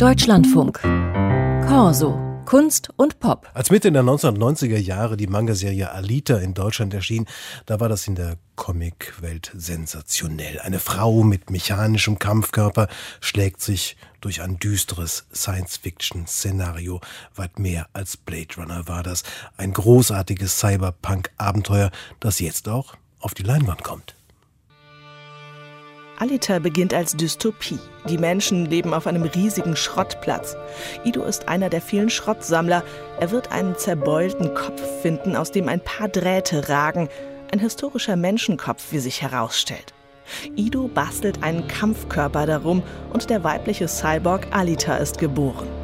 Deutschlandfunk. Corso. Kunst und Pop. Als Mitte der 1990er Jahre die Manga-Serie Alita in Deutschland erschien, da war das in der Comicwelt sensationell. Eine Frau mit mechanischem Kampfkörper schlägt sich durch ein düsteres Science-Fiction-Szenario. Weit mehr als Blade Runner war das. Ein großartiges Cyberpunk-Abenteuer, das jetzt auch auf die Leinwand kommt. Alita beginnt als Dystopie. Die Menschen leben auf einem riesigen Schrottplatz. Ido ist einer der vielen Schrottsammler. Er wird einen zerbeulten Kopf finden, aus dem ein paar Drähte ragen. Ein historischer Menschenkopf, wie sich herausstellt. Ido bastelt einen Kampfkörper darum und der weibliche Cyborg Alita ist geboren.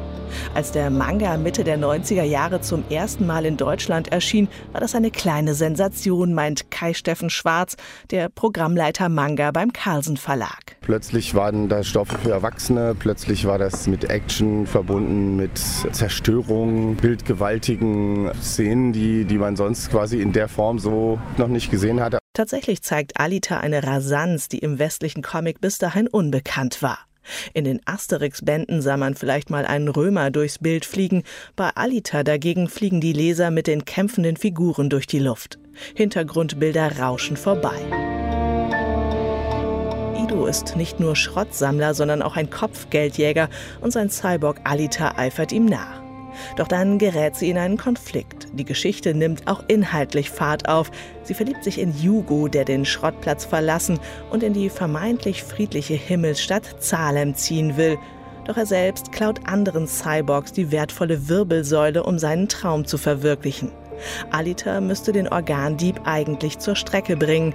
Als der Manga Mitte der 90er Jahre zum ersten Mal in Deutschland erschien, war das eine kleine Sensation, meint Kai Steffen Schwarz, der Programmleiter Manga beim Carlsen Verlag. Plötzlich waren da Stoffe für Erwachsene, plötzlich war das mit Action verbunden, mit Zerstörung, bildgewaltigen Szenen, die, die man sonst quasi in der Form so noch nicht gesehen hatte. Tatsächlich zeigt Alita eine Rasanz, die im westlichen Comic bis dahin unbekannt war. In den Asterix-Bänden sah man vielleicht mal einen Römer durchs Bild fliegen, bei Alita dagegen fliegen die Leser mit den kämpfenden Figuren durch die Luft. Hintergrundbilder rauschen vorbei. Ido ist nicht nur Schrottsammler, sondern auch ein Kopfgeldjäger und sein Cyborg Alita eifert ihm nach. Doch dann gerät sie in einen Konflikt. Die Geschichte nimmt auch inhaltlich Fahrt auf. Sie verliebt sich in Hugo, der den Schrottplatz verlassen und in die vermeintlich friedliche Himmelsstadt Salem ziehen will. Doch er selbst klaut anderen Cyborgs die wertvolle Wirbelsäule, um seinen Traum zu verwirklichen. Alita müsste den Organdieb eigentlich zur Strecke bringen.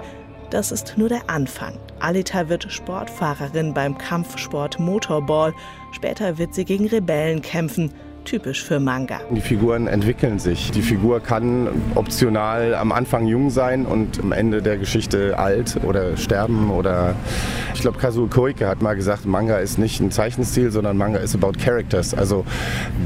Das ist nur der Anfang. Alita wird Sportfahrerin beim Kampfsport Motorball. Später wird sie gegen Rebellen kämpfen typisch für Manga. Die Figuren entwickeln sich. Die Figur kann optional am Anfang jung sein und am Ende der Geschichte alt oder sterben oder ich glaube Kazuo Koike hat mal gesagt, Manga ist nicht ein Zeichenstil, sondern Manga ist about characters, also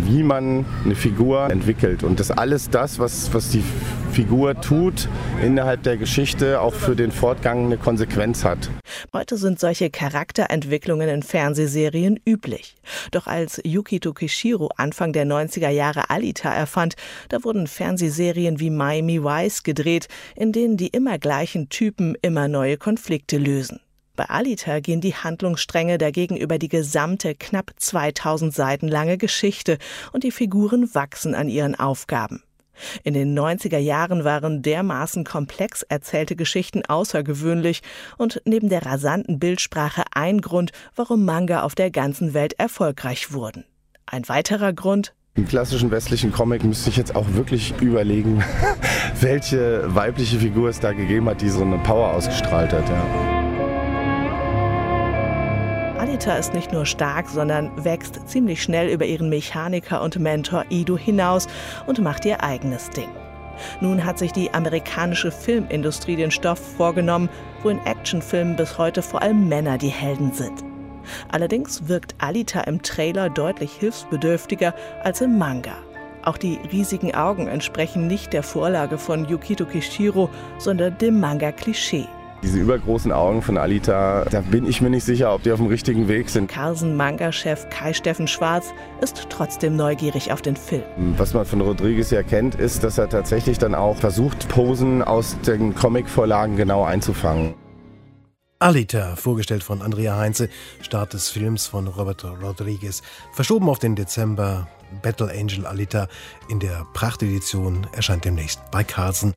wie man eine Figur entwickelt und das alles das, was, was die Figur tut innerhalb der Geschichte auch für den Fortgang eine Konsequenz hat. Heute sind solche Charakterentwicklungen in Fernsehserien üblich. Doch als Yukito Kishiro Anfang der 90er Jahre Alita erfand, da wurden Fernsehserien wie Miami Vice gedreht, in denen die immer gleichen Typen immer neue Konflikte lösen. Bei Alita gehen die Handlungsstränge dagegen über die gesamte knapp 2000 Seiten lange Geschichte und die Figuren wachsen an ihren Aufgaben. In den 90er Jahren waren dermaßen komplex erzählte Geschichten außergewöhnlich und neben der rasanten Bildsprache ein Grund, warum Manga auf der ganzen Welt erfolgreich wurden. Ein weiterer Grund, im klassischen westlichen Comic müsste ich jetzt auch wirklich überlegen, welche weibliche Figur es da gegeben hat, die so eine Power ausgestrahlt hat. Ja. Anita ist nicht nur stark, sondern wächst ziemlich schnell über ihren Mechaniker und Mentor Ido hinaus und macht ihr eigenes Ding. Nun hat sich die amerikanische Filmindustrie den Stoff vorgenommen, wo in Actionfilmen bis heute vor allem Männer die Helden sind. Allerdings wirkt Alita im Trailer deutlich hilfsbedürftiger als im Manga. Auch die riesigen Augen entsprechen nicht der Vorlage von Yukito Kishiro, sondern dem Manga-Klischee. Diese übergroßen Augen von Alita, da bin ich mir nicht sicher, ob die auf dem richtigen Weg sind. Carlsen-Manga-Chef Kai Steffen Schwarz ist trotzdem neugierig auf den Film. Was man von Rodriguez ja kennt, ist, dass er tatsächlich dann auch versucht, Posen aus den Comic-Vorlagen genau einzufangen. Alita, vorgestellt von Andrea Heinze, Start des Films von Robert Rodriguez, verschoben auf den Dezember. Battle Angel Alita in der Prachtedition erscheint demnächst bei Carlsen.